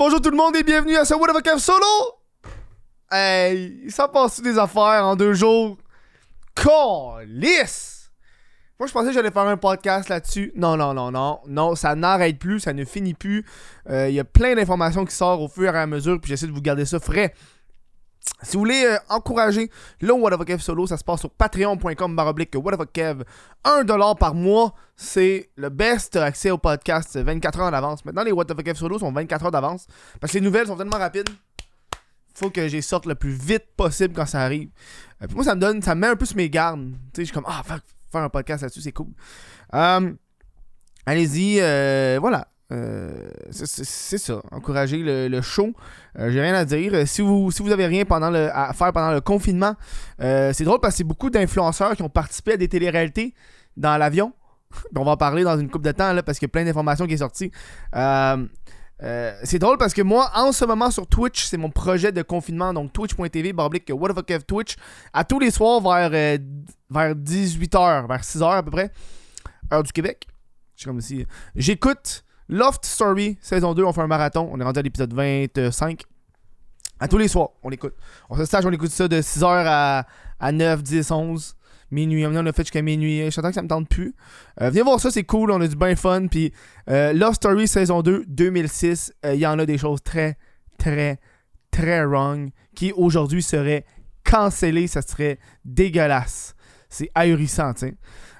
Bonjour tout le monde et bienvenue à ce What of Solo! Hey, ça passe des affaires en deux jours? Calice! Moi, je pensais que j'allais faire un podcast là-dessus. Non, non, non, non. Non, ça n'arrête plus, ça ne finit plus. Euh, Il y a plein d'informations qui sortent au fur et à mesure, puis j'essaie de vous garder ça frais. Si vous voulez euh, encourager le What of a Kev solo, ça se passe sur patreon.com baroblique What of a Kev. 1$ par mois, c'est le best accès au podcast 24 heures en avance. Maintenant, les What of a Kev solo sont 24 heures d'avance parce que les nouvelles sont tellement rapides. Faut que j'y sorte le plus vite possible quand ça arrive. Euh, puis moi, ça me donne, ça me met un peu sur mes gardes. Tu sais, je suis comme, ah, faire, un podcast là-dessus, c'est cool. Euh, Allez-y, voilà. Euh, c'est- ça, encourager le, show. Euh, J'ai rien à dire. Euh, Si vous, si vous avez rien pendant le, à faire pendant le confinement, c'est drôle parce que c'est beaucoup d'influenceurs qui ont participé à des téléréalités dans l'avion. On va en parler dans une coupe de temps là, parce qu'il y a plein d'informations qui est sorti. Euh, c'est drôle parce que moi, en ce moment sur Twitch, c'est mon projet de confinement, donc twitch.tv, barblique What the fuck Twitch, à tous les soirs vers, vers 18h, vers 6h à peu près, heure du Québec. Je suis comme si. J'écoute Loft Story, saison 2, on fait un marathon, on est rendu à l'épisode 25. À tous les soirs, on l'écoute. On se stage, on écoute ça de 6h à, à 9, 10, 11, minuit. On a fait jusqu'à minuit. Je que ça me tente plus. Euh, venez voir ça, c'est cool, on a du bien fun. Puis euh, Love Story saison 2, 2006, euh, il y en a des choses très, très, très wrong qui aujourd'hui seraient cancellées. Ça serait dégueulasse. C'est ahurissant, tu.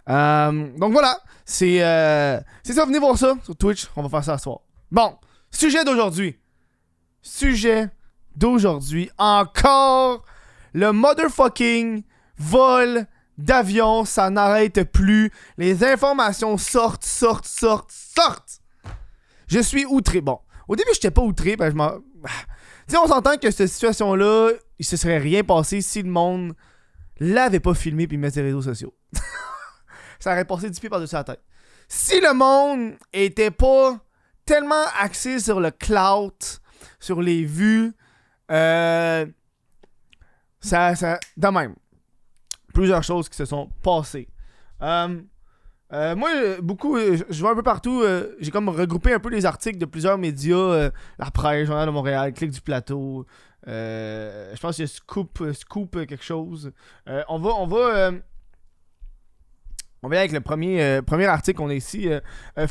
Euh, donc voilà, c'est euh, c'est ça, venez voir ça sur Twitch. On va faire ça ce soir. Bon, sujet d'aujourd'hui. Sujet d'aujourd'hui. Encore le motherfucking vol d'avion. Ça n'arrête plus. Les informations sortent, sortent, sortent, sortent. Je suis outré. Bon, au début, j'étais pas outré. Ben, je m'en. Tu sais, on s'entend que cette situation-là, il se serait rien passé si le monde l'avait pas filmé puis sur les réseaux sociaux. ça aurait passé du pied par-dessus la tête. Si le monde était pas tellement axé sur le clout, sur les vues, euh, ça, ça, de même. Plusieurs choses qui se sont passées. Euh, euh, moi, beaucoup, je je vais un peu partout. J'ai comme regroupé un peu les articles de plusieurs médias. la presse, Journal de Montréal, Clic du Plateau. Euh, je pense a Scoop, Scoop quelque chose. Euh, on va, on va, euh, on aller avec le premier, premier article qu'on a ici.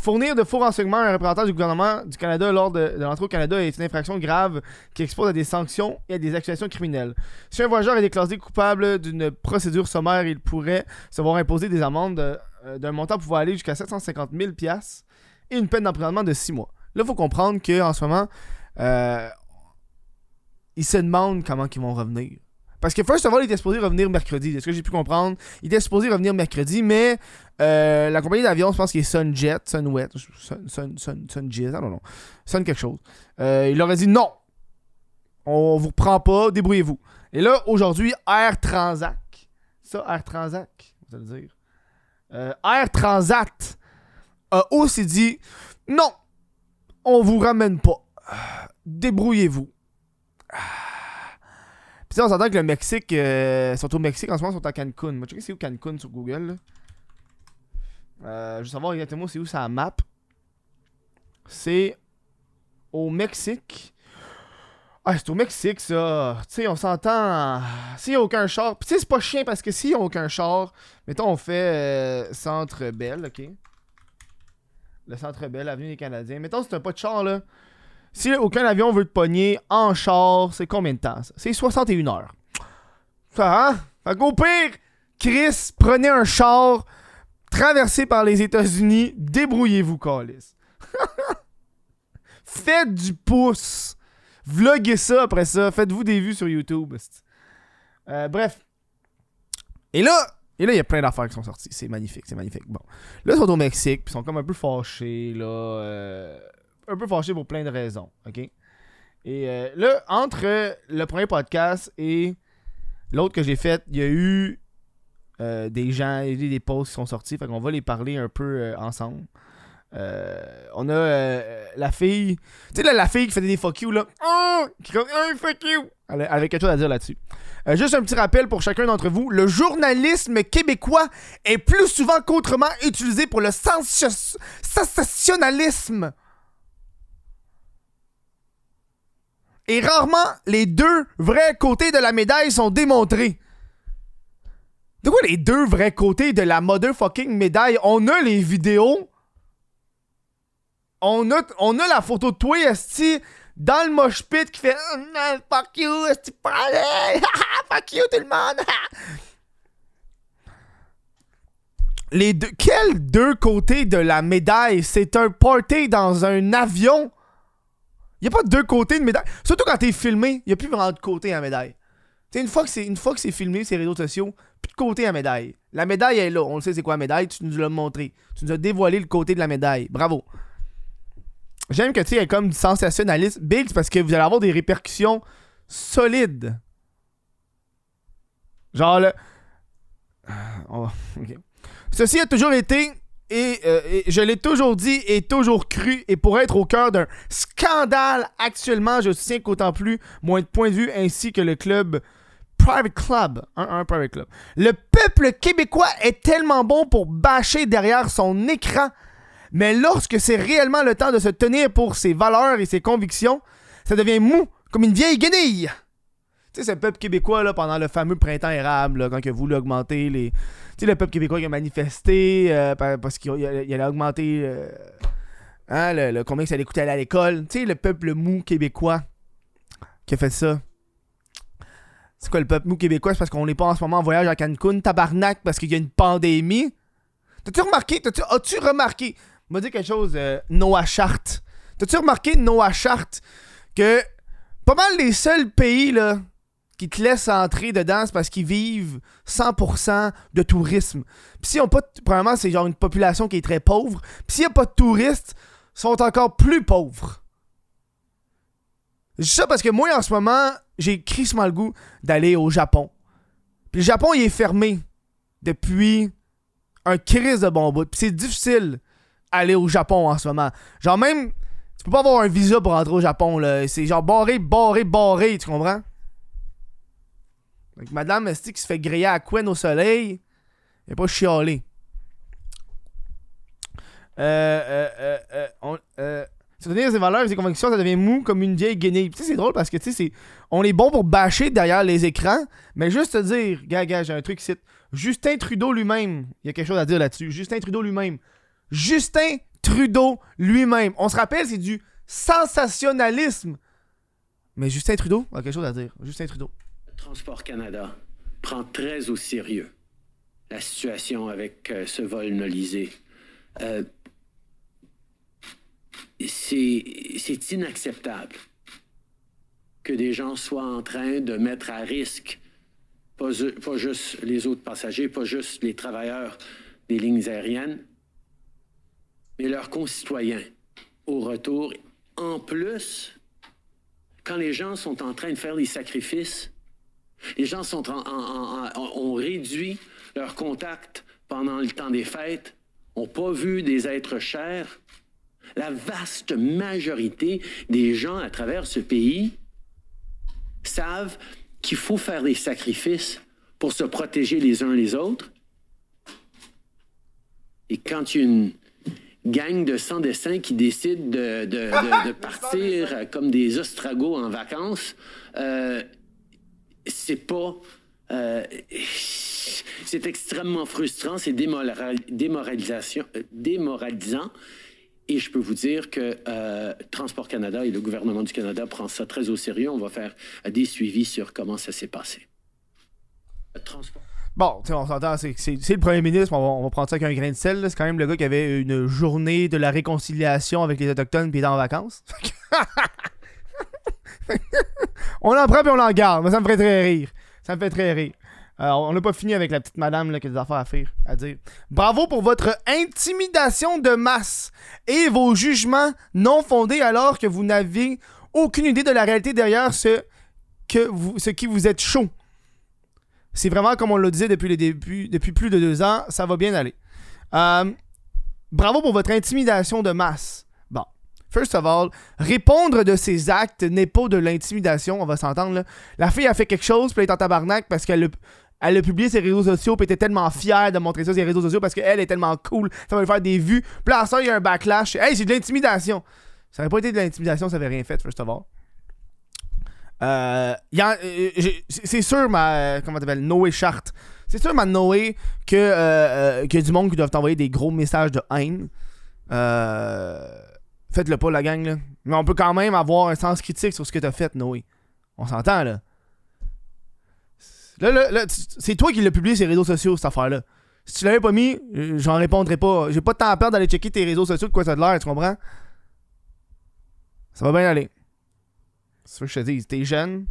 fournir de faux renseignements à un représentant du gouvernement du Canada lors de, l'entrée au Canada est une infraction grave qui expose à des sanctions et à des accusations criminelles. Si un voyageur est déclaré coupable d'une procédure sommaire, il pourrait se voir imposer des amendes d'un montant pouvant aller jusqu'à 750 000 piastres et une peine d'emprisonnement de 6 mois. Là, il faut comprendre qu'en ce moment, ils se demandent comment ils vont revenir. Parce que First of all, il était supposé revenir mercredi. C'est ce que j'ai pu comprendre? Il était supposé revenir mercredi, mais euh, la compagnie d'avion, je pense qu'il est Sunjet, Sunwet, Sun, Sun, Sun, Sunjet, I don't know. Sun quelque chose. Euh, il leur a dit non. On vous reprend pas, débrouillez-vous. Et là, aujourd'hui, Air Transat. Ça, Air Transat, vous allez dire. Euh, Air Transat a aussi dit non, on vous ramène pas. Débrouillez-vous. Puis ça, on s'entend que le Mexique, euh, sont au Mexique en ce moment, sont à Cancun. Moi, checker c'est où Cancun sur Google. Euh, je veux savoir exactement c'est où ça map. C'est au Mexique. Ah, c'est au Mexique, ça. Tu sais, on s'entend. S'il n'y a aucun char. Puis tu sais, c'est pas chien parce que s'il n'y a aucun char, mettons, on fait euh, Centre Belle, ok? Le Centre Belle, Avenue des Canadiens. Mettons, c'est un pas de char, là. Si aucun avion veut te pogner en char, c'est combien de temps, ça? C'est 61 heures. Ça, hein? Fait qu'au pire, Chris, prenez un char, traversé par les États-Unis, débrouillez-vous, Calis. Faites du pouce. Vloguez ça après ça. Faites-vous des vues sur YouTube. Euh, bref. Et là, et il y a plein d'affaires qui sont sorties. C'est magnifique, c'est magnifique. Bon. Là, ils sont au Mexique, puis ils sont comme un peu fâchés, là. euh, un peu fâchés pour plein de raisons, ok? Et euh, là, entre euh, le premier podcast et l'autre que j'ai fait, il y a eu euh, des gens, il y a eu des posts qui sont sortis, fait qu'on va les parler un peu ensemble. On a la fille, tu sais, la fille qui faisait des fuck you, là. Oh! Qui comme, oh, fuck you! Elle, avait quelque chose à dire là-dessus. Juste un petit rappel pour chacun d'entre vous le journalisme québécois est plus souvent qu'autrement utilisé pour le sens- sensationnalisme. Et rarement, les deux vrais côtés de la médaille sont démontrés. De quoi les deux vrais côtés de la motherfucking médaille? On a les vidéos. On a, on a la photo de toi, Esti, dans le mosh pit qui fait oh, Fuck you, Esti, Fuck you, tout le monde! les deux, quels deux côtés de la médaille? C'est un party dans un avion? Il a pas deux côtés de médaille. Surtout quand t'es filmé, il a plus vraiment de côté à la médaille. Une fois que c'est une fois que c'est filmé ces réseaux sociaux, plus de côté à la médaille. La médaille est là, on le sait c'est quoi la médaille, tu nous l'as montré. Tu nous as dévoilé le côté de la médaille. Bravo. J'aime que tu sais comme sensationnaliste big parce que vous allez avoir des répercussions solides. Genre le OK. Ceci a toujours été euh, et, je l'ai toujours dit et toujours cru, et pour être au cœur d'un scandale actuellement, je soutiens qu'autant plus, moins de point de vue, ainsi que le club Private Club, un, Private Club. Le peuple québécois est tellement bon pour bâcher derrière son écran, mais lorsque c'est réellement le temps de se tenir pour ses valeurs et ses convictions, ça devient mou, comme une vieille guenille. Tu sais, c'est le peuple québécois, là, pendant le fameux printemps érable, quand il a voulu augmenter les sais, le peuple québécois qui a manifesté euh, parce qu'il allait augmenter euh, hein, le, combien ça allait coûter à l'école. Tu sais, le peuple mou québécois qui a fait ça. C'est quoi le peuple mou québécois? C'est parce qu'on n'est pas en ce moment en voyage à Cancun, tabarnak, parce qu'il y a une pandémie. T'as-tu remarqué? As-tu remarqué? m'a dit quelque chose, euh, Noah Chart. T'as-tu remarqué, Noah Chart, que pas mal les seuls pays là, qui te laissent entrer dedans, c'est parce qu'ils vivent 100% de tourisme. Puis s'ils ont pas, premièrement, c'est genre une population qui est très pauvre. Puis s'il n'y a pas de touristes, ils sont encore plus pauvres. Je dis ça parce que moi, en ce moment, j'ai crissement le goût d'aller au Japon. Puis le Japon, il est fermé depuis un crise de bon bout. Puis c'est difficile aller au Japon en ce moment. Genre même, tu peux pas avoir un visa pour rentrer au Japon, là. C'est genre barré, barré, barré, tu comprends? Madame Esti qui se fait griller à Quen au soleil, elle pas chialée. Euh, euh, euh, euh, euh, ses valeurs et ses convictions, ça devient mou comme une vieille guenille. Tu sais, c'est drôle parce que, tu sais, on est bon pour bâcher derrière les écrans, mais juste te dire, gars, gars, j'ai un truc ici. Justin Trudeau lui-même, il y a quelque chose à dire là-dessus. Justin Trudeau lui-même. Justin Trudeau lui-même. On se rappelle, c'est du sensationnalisme. Mais Justin Trudeau a quelque chose à dire. Justin Trudeau. Transport Canada prend très au sérieux la situation avec euh, ce vol nolisé. Euh, c'est inacceptable que des gens soient en train de mettre à risque pas, pas juste les autres passagers, pas juste les travailleurs des lignes aériennes, mais leurs concitoyens au retour. En plus, quand les gens sont en train de faire des sacrifices les gens sont ont réduit leur contact pendant le temps des fêtes, n'ont pas vu des êtres chers. La vaste majorité des gens à travers ce pays savent qu'il faut faire des sacrifices pour se protéger les uns les autres. Et quand il y a une gang de sans-dessins qui décide de, partir comme des ostragos en vacances, euh, c'est pas. Euh, c'est extrêmement frustrant, c'est démoralisation, euh, démoralisant. Et je peux vous dire que euh, Transport Canada et le gouvernement du Canada prend ça très au sérieux. On va faire des suivis sur comment ça s'est passé. Transport. Bon, on s'entend, c'est le premier ministre, on va, prendre ça avec un grain de sel. C'est quand même le gars qui avait une journée de la réconciliation avec les Autochtones puis il est en vacances. on en prend puis on en garde. Mais ça me ferait très rire. Ça me fait très rire. On n'a pas fini avec la petite madame qui a des affaires à faire, à dire. Bravo pour votre intimidation de masse et vos jugements non fondés alors que vous n'avez aucune idée de la réalité derrière ce, qui vous êtes chaud. C'est vraiment comme on le disait depuis le depuis plus de deux ans, ça va bien aller. Euh, bravo pour votre intimidation de masse. First of all, répondre de ses actes n'est pas de l'intimidation, on va s'entendre. La fille a fait quelque chose, puis elle est en tabarnak parce qu'elle a, publié ses réseaux sociaux, puis était tellement fière de montrer ça sur ses réseaux sociaux parce qu'elle est tellement cool, ça va lui faire des vues. Puis là, ça, il y a un backlash. Hey, c'est de l'intimidation. Ça aurait pas été de l'intimidation, ça avait rien fait, first of all. Euh, euh, c'est sûr, ma. euh, Comment t'appelles Noé Chart. C'est sûr, ma Noé, que, euh, du monde qui doivent t'envoyer des gros messages de haine. Euh, Faites-le pas, la gang, là. Mais on peut quand même avoir un sens critique sur ce que t'as fait, Noé. On s'entend, là. Là, là, là, c'est toi qui l'as publié sur les réseaux sociaux, cette affaire-là. Si tu l'avais pas mis, euh, j'en répondrais pas. J'ai pas de temps à perdre d'aller checker tes réseaux sociaux de quoi ça de l'air, tu comprends? Ça va bien aller. C'est ce que je te dis. T'es jeune.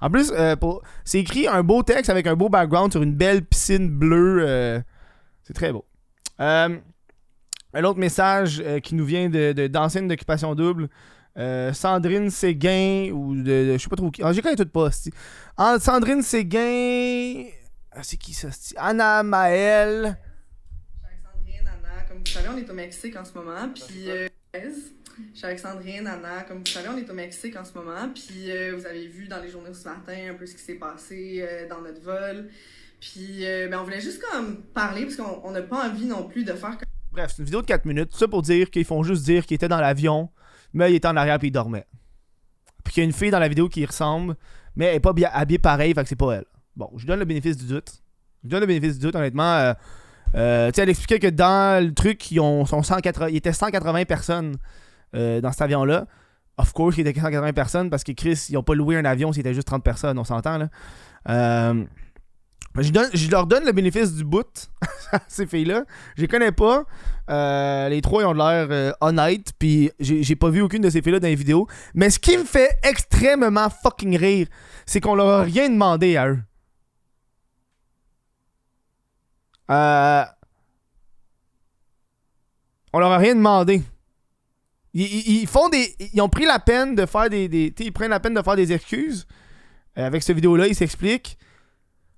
En plus, euh, c'est écrit un beau texte avec un beau background sur une belle piscine bleue. euh, c'est très beau. Euh, un autre message euh, qui nous vient de, de- d'ancienne d'occupation double. Euh, Sandrine Séguin ou de, de- je sais pas trop qui. Ah, j'ai connais tout pas. c'ti. Ah, Sandrine Séguin. Ah, c'est qui ça? Anna Maël. Je suis Alexandrine, Anna. Comme vous savez, on est au Mexique en ce moment. Puis, euh, je suis Alexandrine, Anna. Comme vous savez, on est au Mexique en ce moment. Puis, euh, vous avez vu dans les journaux ce matin un peu ce qui s'est passé euh, dans notre vol. Puis, euh, ben, on voulait juste comme parler parce qu'on on n'a pas envie non plus de faire comme. Bref, c'est une vidéo de 4 minutes. Ça pour dire qu'ils font juste dire qu'il était dans l'avion, mais il était en arrière puis il dormait. Puis qu'il y a une fille dans la vidéo qui ressemble, mais elle est pas habillée pareil, fait que c'est pas elle. Bon, je lui donne le bénéfice du doute. Je lui donne le bénéfice du doute, honnêtement. Euh, euh, tu sais, elle expliquait que dans le truc, ils, ont, sont 180, il était 180 personnes euh, dans cet avion-là. Of course, il était 180 personnes parce que Chris, ils ont pas loué un avion s'il était juste 30 personnes, on s'entend là. Euh, je, donne- je leur donne le bénéfice du bout ces filles-là. Je les connais pas. Euh, les trois ils ont l'air euh, honnêtes. Puis j'ai pas vu aucune de ces filles-là dans les vidéos. Mais ce qui me fait extrêmement fucking rire, c'est qu'on leur a rien demandé à eux. Euh, on leur a rien demandé. Ils, font des. Ils ont pris la peine de faire des. des ils prennent la peine de faire des excuses. Avec cette vidéo-là, ils s'expliquent.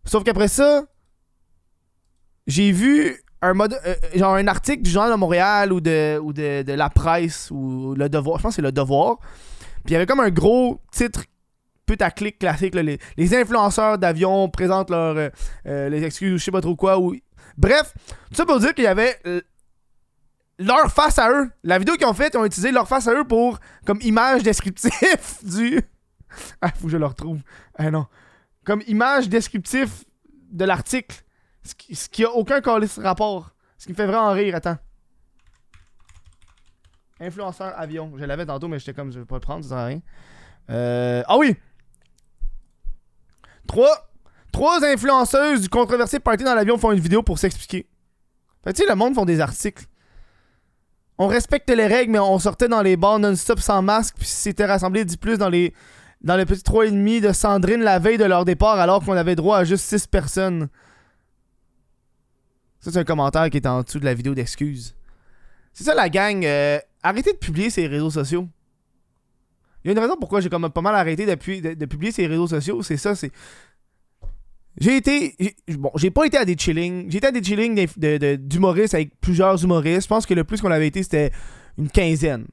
Sauf qu'après ça, j'ai vu un mode, euh, genre un article du Journal de Montréal ou de, ou de, de La Presse ou Le Devoir. Je pense que c'est Le Devoir. Puis il y avait comme un gros titre putaclic classique. les, les influenceurs d'avion présentent leur, euh, euh, excuses ou je sais pas trop quoi. Ou... Bref, tout ça pour dire qu'il y avait euh, leur face à eux. La vidéo qu'ils ont faite, ils ont utilisé leur face à eux pour comme image descriptif du. Ah, faut que je le retrouve. Ah non. Comme image descriptif de l'article. Ce qui, ce a aucun rapport. Ce qui me fait vraiment rire, attends. Influenceur avion. Je l'avais tantôt, mais j'étais comme, je vais pas le prendre, ça sert à rien. Euh, Ah oui! Trois, trois influenceuses du controversé party dans l'avion font une vidéo pour s'expliquer. Fait tu sais, le monde font des articles. On respecte les règles, mais on sortait dans les bars non-stop sans masque, puis s'était rassemblé 10 plus dans les dans le petit 3,5 de Sandrine la veille de leur départ, alors qu'on avait droit à juste 6 personnes. Ça, c'est un commentaire qui est en dessous de la vidéo d'excuses. C'est ça, la gang. euh, arrêtez de publier ces réseaux sociaux. Il y a une raison pourquoi j'ai comme pas mal arrêté de, de publier ces réseaux sociaux. C'est ça, c'est. J'ai été. Bon, j'ai pas été à des chillings. J'ai été à des chillings d'humoristes avec plusieurs humoristes. Je pense que le plus qu'on avait été, c'était une quinzaine.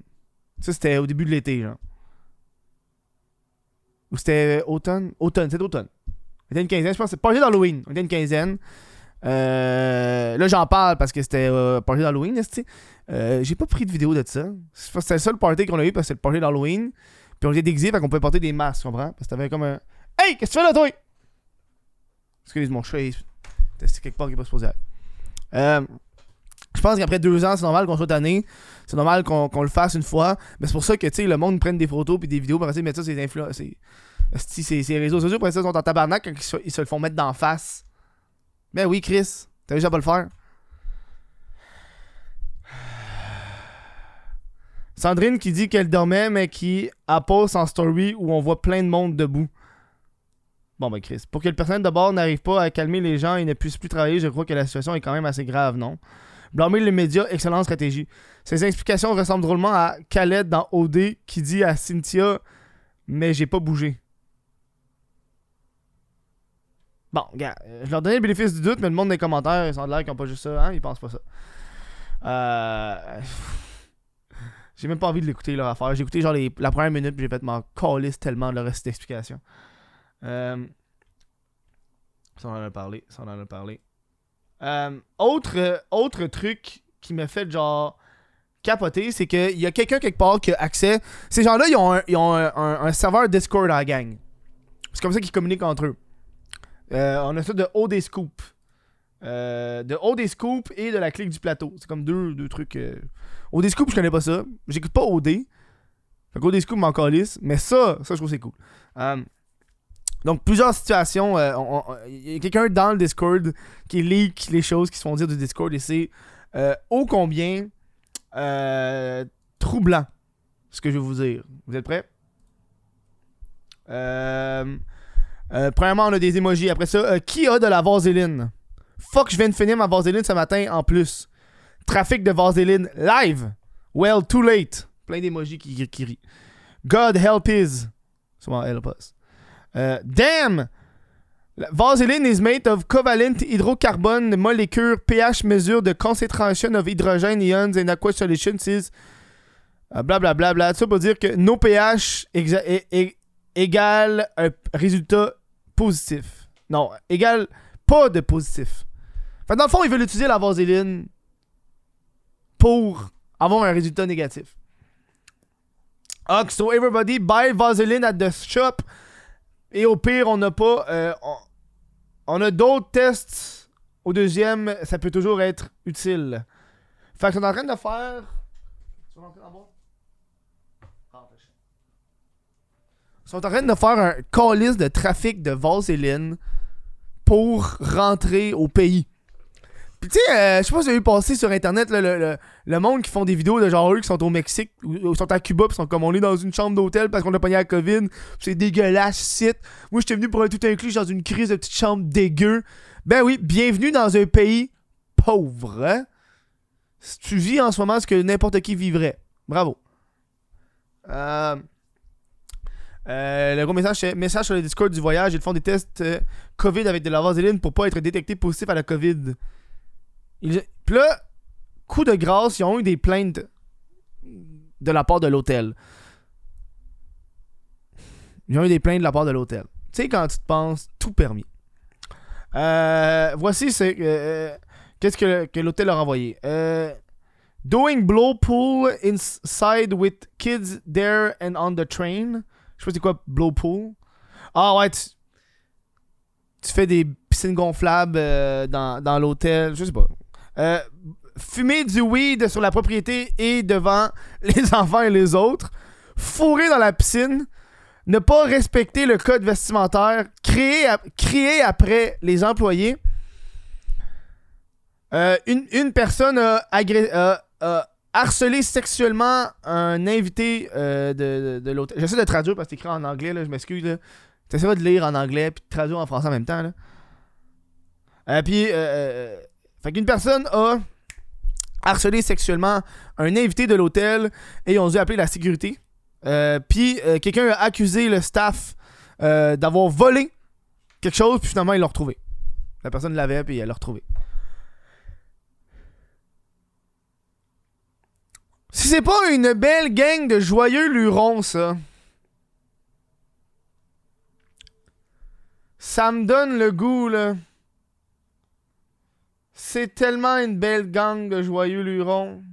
Ça, c'était au début de l'été, genre. Ou c'était automne Automne, c'est automne. On était une quinzaine, je pense. C'est party d'Halloween. On était une quinzaine. Euh, là, j'en parle parce que c'était euh, d'Halloween. Euh, j'ai pas pris de vidéo de ça. C'était le seul party qu'on a eu parce que c'était le party d'Halloween. Puis on était déguisés, fait qu'on pouvait porter des masques, tu comprends? Parce que t'avais comme un. Hey, qu'est-ce que tu fais là, toi? Excuse mon chat, c'est quelque part qui est pas supposé être. Euh, je pense qu'après deux ans, c'est normal qu'on soit tanné. C'est normal qu'on le fasse une fois. Mais c'est pour ça que, tu sais, le monde prenne des photos puis des vidéos pour essayer de mettre ça sur les ces réseaux sociaux, après ça, sont en tabarnak quand ils se, ils le font mettre d'en face. Ben oui, Chris, t'as déjà pas le faire. Sandrine qui dit qu'elle dormait, mais qui a post en story où on voit plein de monde debout. Bon, ben Chris, pour que le personnel de bord n'arrive pas à calmer les gens et ne puisse plus travailler, je crois que la situation est quand même assez grave, non? Blâmer les médias, excellente stratégie. Ces explications ressemblent drôlement à Khaled dans OD qui dit à Cynthia Mais j'ai pas bougé. Bon, gars, euh, je leur donnais le bénéfice du doute, mais le monde des commentaires, ils ont l'air qu'ils ont pas juste ça, hein, ils pensent pas ça. Euh. J'ai même pas envie de l'écouter leur affaire. J'ai écouté genre la première minute, puis j'ai fait m'en calisse tellement de reste d'explication. Euh... Ça, on en a parlé. Ça, on en a parlé. Euh, autre, autre truc qui m'a fait genre capoté, c'est qu'il y a quelqu'un quelque part qui a accès. Ces gens-là, ils ont, un, ils ont un, serveur Discord à la gang. C'est comme ça qu'ils communiquent entre eux. Euh, on a ça de OD Scoop. Euh, de OD Scoop et de la clique du plateau. C'est comme deux, deux trucs. Euh... OD Scoop, je connais pas ça. J'écoute pas OD. Fait qu'OD Scoop m'en calisse. Mais ça, ça, je trouve c'est cool. Donc, plusieurs situations. euh, Il y a quelqu'un dans le Discord qui leak les choses qui se font dire du Discord et c'est euh, ô combien euh, troublant ce que je vais vous dire. Vous êtes prêts? Premièrement, on a des emojis. Après ça, qui a de la vaseline? Fuck, je viens de finir ma vaseline ce matin en plus. Trafic de vaseline live. Well, too late. Plein d'emojis qui, qui rient. God help is. Souvent help us. Euh, damn! Vaseline is made of covalent hydrocarbon molecule pH mesure de concentration of hydrogen ions in aqueous solutions is euh, blablabla. Bla, Ça pour dire que nos pH égale un résultat positif. Non, égale pas de positif. Dans le fond, ils veulent utiliser la vaseline pour avoir un résultat négatif. Ah, so everybody buy Vaseline at the shop. Et au pire, on n'a pas. euh, on, a d'autres tests. Au deuxième, ça peut toujours être utile. Fait qu'on est en train de faire. Tu veux? Ah, chier. Ils sont en train de faire un calice de trafic de Vaseline pour rentrer au pays. Puis tu sais, euh, je sais pas si vous avez vu passer sur internet le, le- le monde qui font des vidéos de genre eux qui sont au Mexique ou, ou sont à Cuba, puis sont comme on est dans une chambre d'hôtel parce qu'on a pogné la COVID, c'est dégueulasse, site. Moi j'étais venu pour un tout inclus dans une crise de petite chambre dégueu. Ben oui, bienvenue dans un pays pauvre. Hein? Si tu vis en ce moment ce que n'importe qui vivrait. Bravo. Euh, euh, le gros message, c'est message sur le Discord du voyage. Ils font des tests COVID avec de la vaseline pour pas être détecté positif à la COVID. Ils... Là, coup de grâce, ils ont eu des plaintes de la part de l'hôtel. Ils ont eu des plaintes de la part de l'hôtel. Tu sais, quand tu te penses tout permis. Euh, voici c'est euh, qu'est-ce que, l'hôtel a envoyé. Euh, doing blow pool inside with kids there and on the train. Je sais pas c'est quoi blow pool. Ah ouais, tu, tu fais des piscines gonflables euh, dans, dans l'hôtel. Je sais pas. Euh, fumer du weed sur la propriété et devant les enfants et les autres. Fourrer dans la piscine. Ne pas respecter le code vestimentaire. Créer, crier après les employés. Euh, une, une personne a, agré- a- harcelé sexuellement un invité euh, de, de, l'hôtel. J'essaie de traduire parce que c'est écrit en anglais, là, je m'excuse. J'essaie de lire en anglais puis de traduire en français en même temps. Là. Puis, fait qu'une personne a harcelé sexuellement un invité de l'hôtel et ils ont dû appeler la sécurité. Euh, puis, euh, quelqu'un a accusé le staff euh, d'avoir volé quelque chose, puis finalement, ils l'ont retrouvé. La personne l'avait, puis elle l'a retrouvé. Si c'est pas une belle gang de joyeux lurons, ça. Ça me donne le goût, là. C'est tellement une belle gang de joyeux lurons.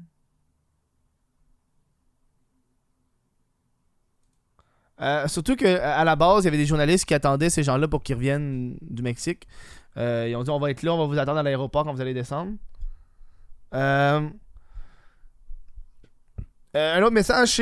Euh, surtout que à la base, il y avait des journalistes qui attendaient ces gens-là pour qu'ils reviennent du Mexique. Euh, ils ont dit on va être là, on va vous attendre à l'aéroport quand vous allez descendre. Euh, un autre message,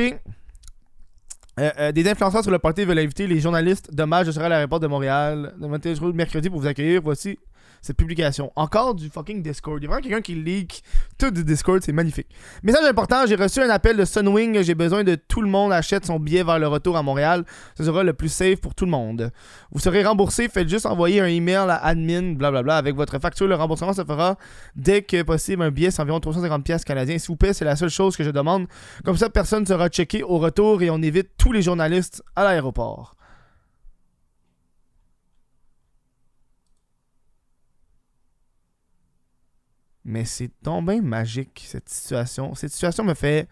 euh, des influenceurs sur le party veulent inviter les journalistes. Dommage, je serai à l'aéroport de Montréal le mercredi pour vous accueillir. Voici cette publication. Encore du fucking Discord. Il y a vraiment quelqu'un qui leak tout du Discord, c'est magnifique. Message important, j'ai reçu un appel de Sunwing. J'ai besoin de tout le monde achète son billet vers le retour à Montréal. Ce sera le plus safe pour tout le monde. Vous serez remboursé. Faites juste envoyer un email à admin, blablabla, avec votre facture. Le remboursement se fera dès que possible. Un billet, c'est environ 350 pièces canadiens. S'il vous plaît, c'est la seule chose que je demande. Comme ça, personne ne sera checké au retour et on évite tous les journalistes à l'aéroport. Mais c'est bien magique, cette situation. Cette situation me fait.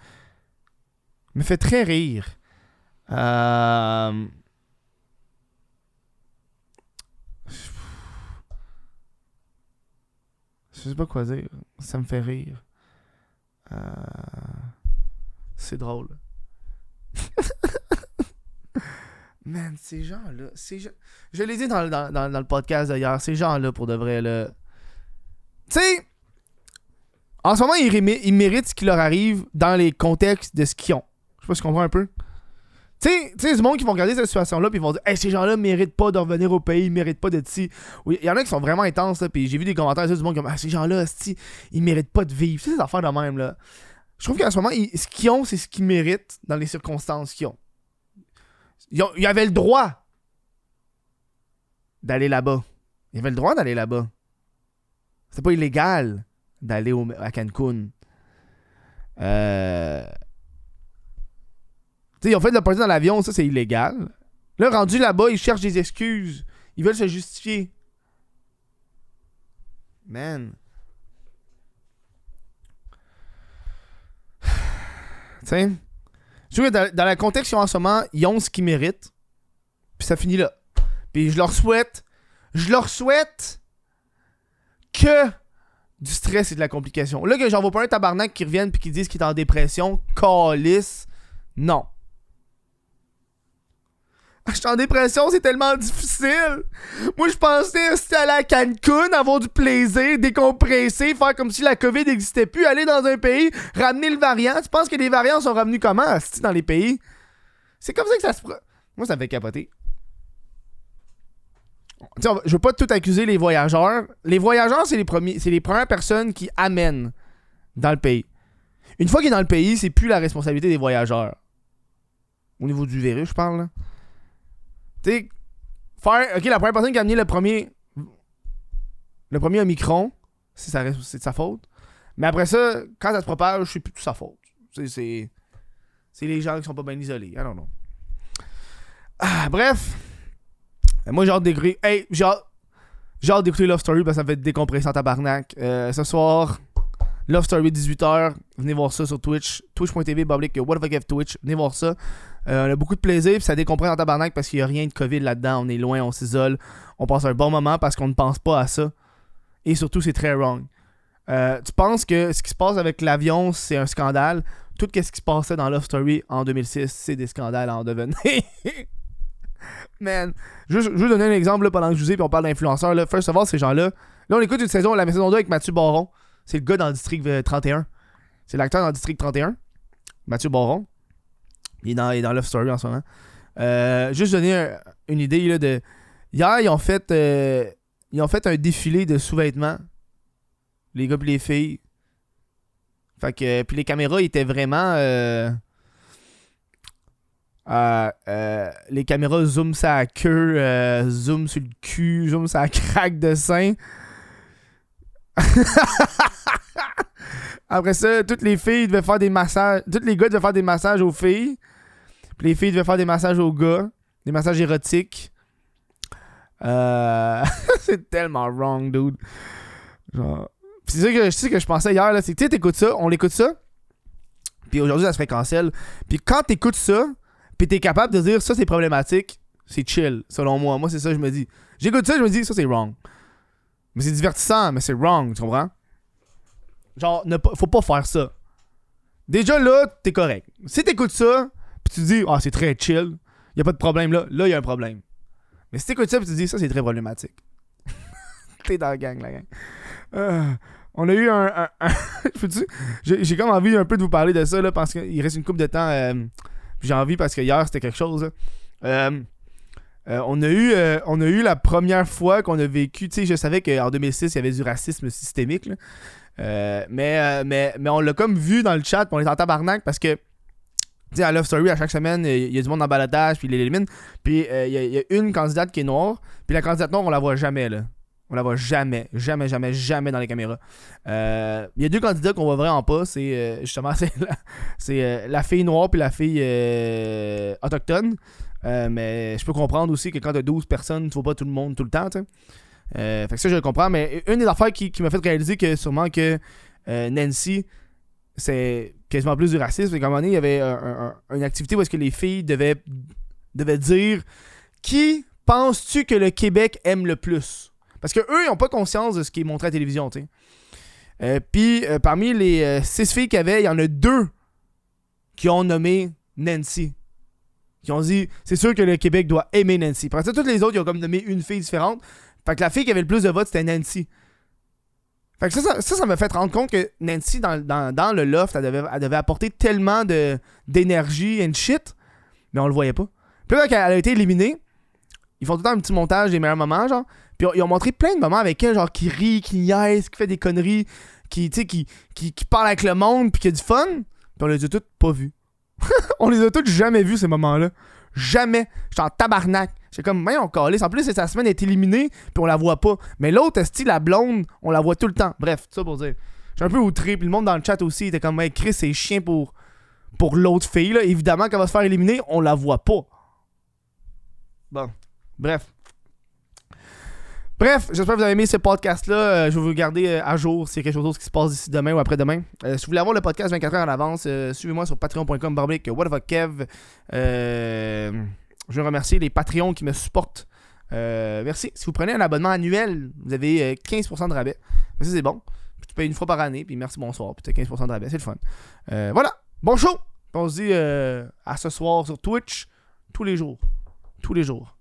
me fait très rire. Euh... Je sais pas quoi dire. Ça me fait rire. Euh... C'est drôle. Man, ces gens-là. Je l'ai dit dans le podcast d'ailleurs, ces gens-là, pour de vrai, là... Tu sais, en ce moment, ils, méritent ce qui leur arrive dans les contextes de ce qu'ils ont. Je sais pas si tu comprends un peu. Tu sais, du monde qui vont regarder cette situation-là, puis ils vont dire, hey, ces gens-là méritent pas de revenir au pays, ils méritent pas d'être ici. Il y en a qui sont vraiment intenses, là, puis j'ai vu des commentaires du monde comme, ah, ces gens-là, ils méritent pas de vivre. C'est des affaires de même, là. Je trouve qu'en ce moment, ce qu'ils ont, c'est ce qu'ils méritent dans les circonstances qu'ils ont. Ils, ont- ils avaient le droit d'aller là-bas. Ils avaient le droit d'aller là-bas. C'est pas illégal d'aller à Cancun. Euh... Tu sais, ils ont fait de la partie dans l'avion, ça c'est illégal. Là, rendu là-bas, ils cherchent des excuses. Ils veulent se justifier. Man. Tu sais, je trouve que dans, dans le contexte qu'ils ont en ce moment, ils ont ce qu'ils méritent. Puis ça finit là. Puis je leur souhaite, je leur souhaite que du stress et de la complication. Là, que j'en vois pas un tabarnak qui revienne puis qui disent qu'il est en dépression, calice, non. Je suis en dépression, c'est tellement difficile. Moi, je pensais aller à Cancun, avoir du plaisir, décompresser, faire comme si la COVID n'existait plus, aller dans un pays, ramener le variant. Tu penses que les variants sont revenus comment, dans les pays? C'est comme ça que ça se... Moi, ça me fait capoter. Tu sais, on va- je veux pas tout accuser les voyageurs. Les voyageurs, c'est les premiers, c'est les premières personnes qui amènent dans le pays. Une fois qu'il est dans le pays, c'est plus la responsabilité des voyageurs. Au niveau du virus, je parle. Tu sais, faire. Ok, la première personne qui a amené le premier. Le premier Omicron, c'est de sa faute. Mais après ça, quand ça se propage, c'est plus de sa faute. C'est- C'est. Les gens qui sont pas bien isolés. Ah, bref. Euh, Moi, j'ai hâte d'écouter. Hey, j'ai hâte, Love Story parce que ça me fait décompresser en tabarnak. Euh, ce soir, Love Story 18h. Venez voir ça sur Twitch. Twitch.tv, public, what the fuck if Twitch. Venez voir ça. Euh, on a beaucoup de plaisir, puis ça décompresse en tabarnak parce qu'il n'y a rien de COVID là-dedans. On est loin, on s'isole. On passe un bon moment parce qu'on ne pense pas à ça. Et surtout, c'est très wrong. Euh, tu penses que ce qui se passe avec l'avion, c'est un scandale? Tout ce qui se passait dans Love Story en 2006, c'est des scandales en devenir. Man. Juste, je donner un exemple là, pendant que je vous ai, puis on parle d'influenceurs. Là. First of all, ces gens-là. Là, on écoute une saison, la saison 2 avec Mathieu Baron. C'est le gars dans le district euh, 31. C'est l'acteur dans le district 31. Mathieu Baron. Il est dans, il est dans Love Story en ce moment. Euh, juste donner un- une idée là, de. Hier, ils ont fait. euh, ils ont fait un défilé de sous-vêtements. Les gars et les filles. Fait que. Puis les caméras étaient vraiment. euh, euh, euh, les caméras zoom la queue, euh, zoom sur le cul, zoom la craque de sein. Après ça, toutes les filles devaient faire des massages. Tous les gars devaient faire des massages aux filles. Puis les filles devaient faire des massages aux gars. Des massages érotiques. Euh... c'est tellement wrong, dude. C'est ça que, je pensais hier, là. C'est que ça, on l'écoute ça. Puis aujourd'hui, ça se cancel. Puis quand t'écoutes ça, puis t'es capable de dire ça, c'est problématique, c'est chill, selon moi. Moi, c'est ça je me dis. J'écoute ça, je me dis, ça, c'est wrong. Mais c'est divertissant, mais c'est wrong, tu comprends? Genre, ne faut pas faire ça. Déjà là, t'es correct. Si t'écoutes ça, puis tu dis, ah, c'est très chill, y a pas de problème là, là, y a un problème. Mais si t'écoutes ça, puis tu dis, ça, c'est très problématique. t'es dans la gang, la gang. Euh, on a eu un. un- un- J'ai comme envie un peu de vous parler de ça, là, parce qu'il reste une coupe de temps. euh, J'ai envie parce que hier, c'était quelque chose. là. Euh, euh, on, a eu, euh, on a eu la première fois qu'on a vécu. Tu sais, je savais qu'en 2006, il y avait du racisme systémique. mais, mais, mais on l'a comme vu dans le chat, puis on est en tabarnak parce que. Tu sais, à Love Story, à chaque semaine, il y a du monde en baladage, puis il l'élimine. Puis il y a une candidate qui est noire, puis la candidate noire, on la voit jamais, là. On la voit jamais, jamais, jamais, jamais dans les caméras. Euh, Il y a deux candidats qu'on voit vraiment pas. C'est euh, justement c'est euh, la fille noire puis la fille autochtone. Mais je peux comprendre aussi que quand t'as 12 personnes, tu vois pas tout le monde tout le temps. fait que ça, je le comprends. Mais une des affaires qui, m'a fait réaliser que sûrement que Nancy, c'est quasiment plus du racisme. Et qu'à un moment donné, il y avait un- un- une activité où est-ce que les filles devaient, devaient dire Qui penses-tu que le Québec aime le plus Parce que eux, ils n'ont pas conscience de ce qui est montré à la télévision. tu sais. Euh, Puis euh, parmi les euh, six filles qu'il y avait, il y en a deux qui ont nommé Nancy. Qui ont dit, c'est sûr que le Québec doit aimer Nancy. Après ça, toutes les autres, ils ont comme nommé une fille différente. Fait que la fille qui avait le plus de votes, c'était Nancy. Fait que ça, ça, m'a fait rendre compte que Nancy, dans, dans- dans le loft, elle devait, elle devait apporter tellement d'énergie and shit, mais on le voyait pas. Puis là, quand elle a été éliminée, ils font tout le temps un petit montage des meilleurs moments, genre. Puis ils ont montré plein de moments avec elle, genre, qui rit, qui niaise, qui fait des conneries, qui, tu sais, qui, qui, qui parle avec le monde, puis qui a du fun. Puis on les a toutes pas vus. on les a toutes jamais vus, ces moments-là. Jamais. J'étais en tabarnak. J'étais comme, mais on calisse. En plus, sa semaine est éliminée, puis on la voit pas. Mais l'autre, style la blonde, on la voit tout le temps. Bref, ça pour dire. J'ai un peu outré, puis le monde dans le chat aussi était comme, hey, Chris, c'est chien pour, pour l'autre fille, là. Évidemment, quand elle va se faire éliminer, on la voit pas. Bon. Bref. Bref, j'espère que vous avez aimé ce podcast-là. Euh, je vais vous garder euh, à jour s'il y a quelque chose d'autre qui se passe d'ici demain ou après-demain. Euh, si vous voulez avoir le podcast 24 heures en avance, suivez-moi sur patreon.com barbic Kev. Euh, je veux remercier les Patreons qui me supportent. Merci. Si vous prenez un abonnement annuel, vous avez euh, 15% de rabais. Ça, c'est bon. Puis tu payes une fois par année, puis merci, bonsoir. Puis tu as 15% de rabais. C'est le fun. Voilà. Bon show! On se dit à ce soir sur Twitch tous les jours. Tous les jours.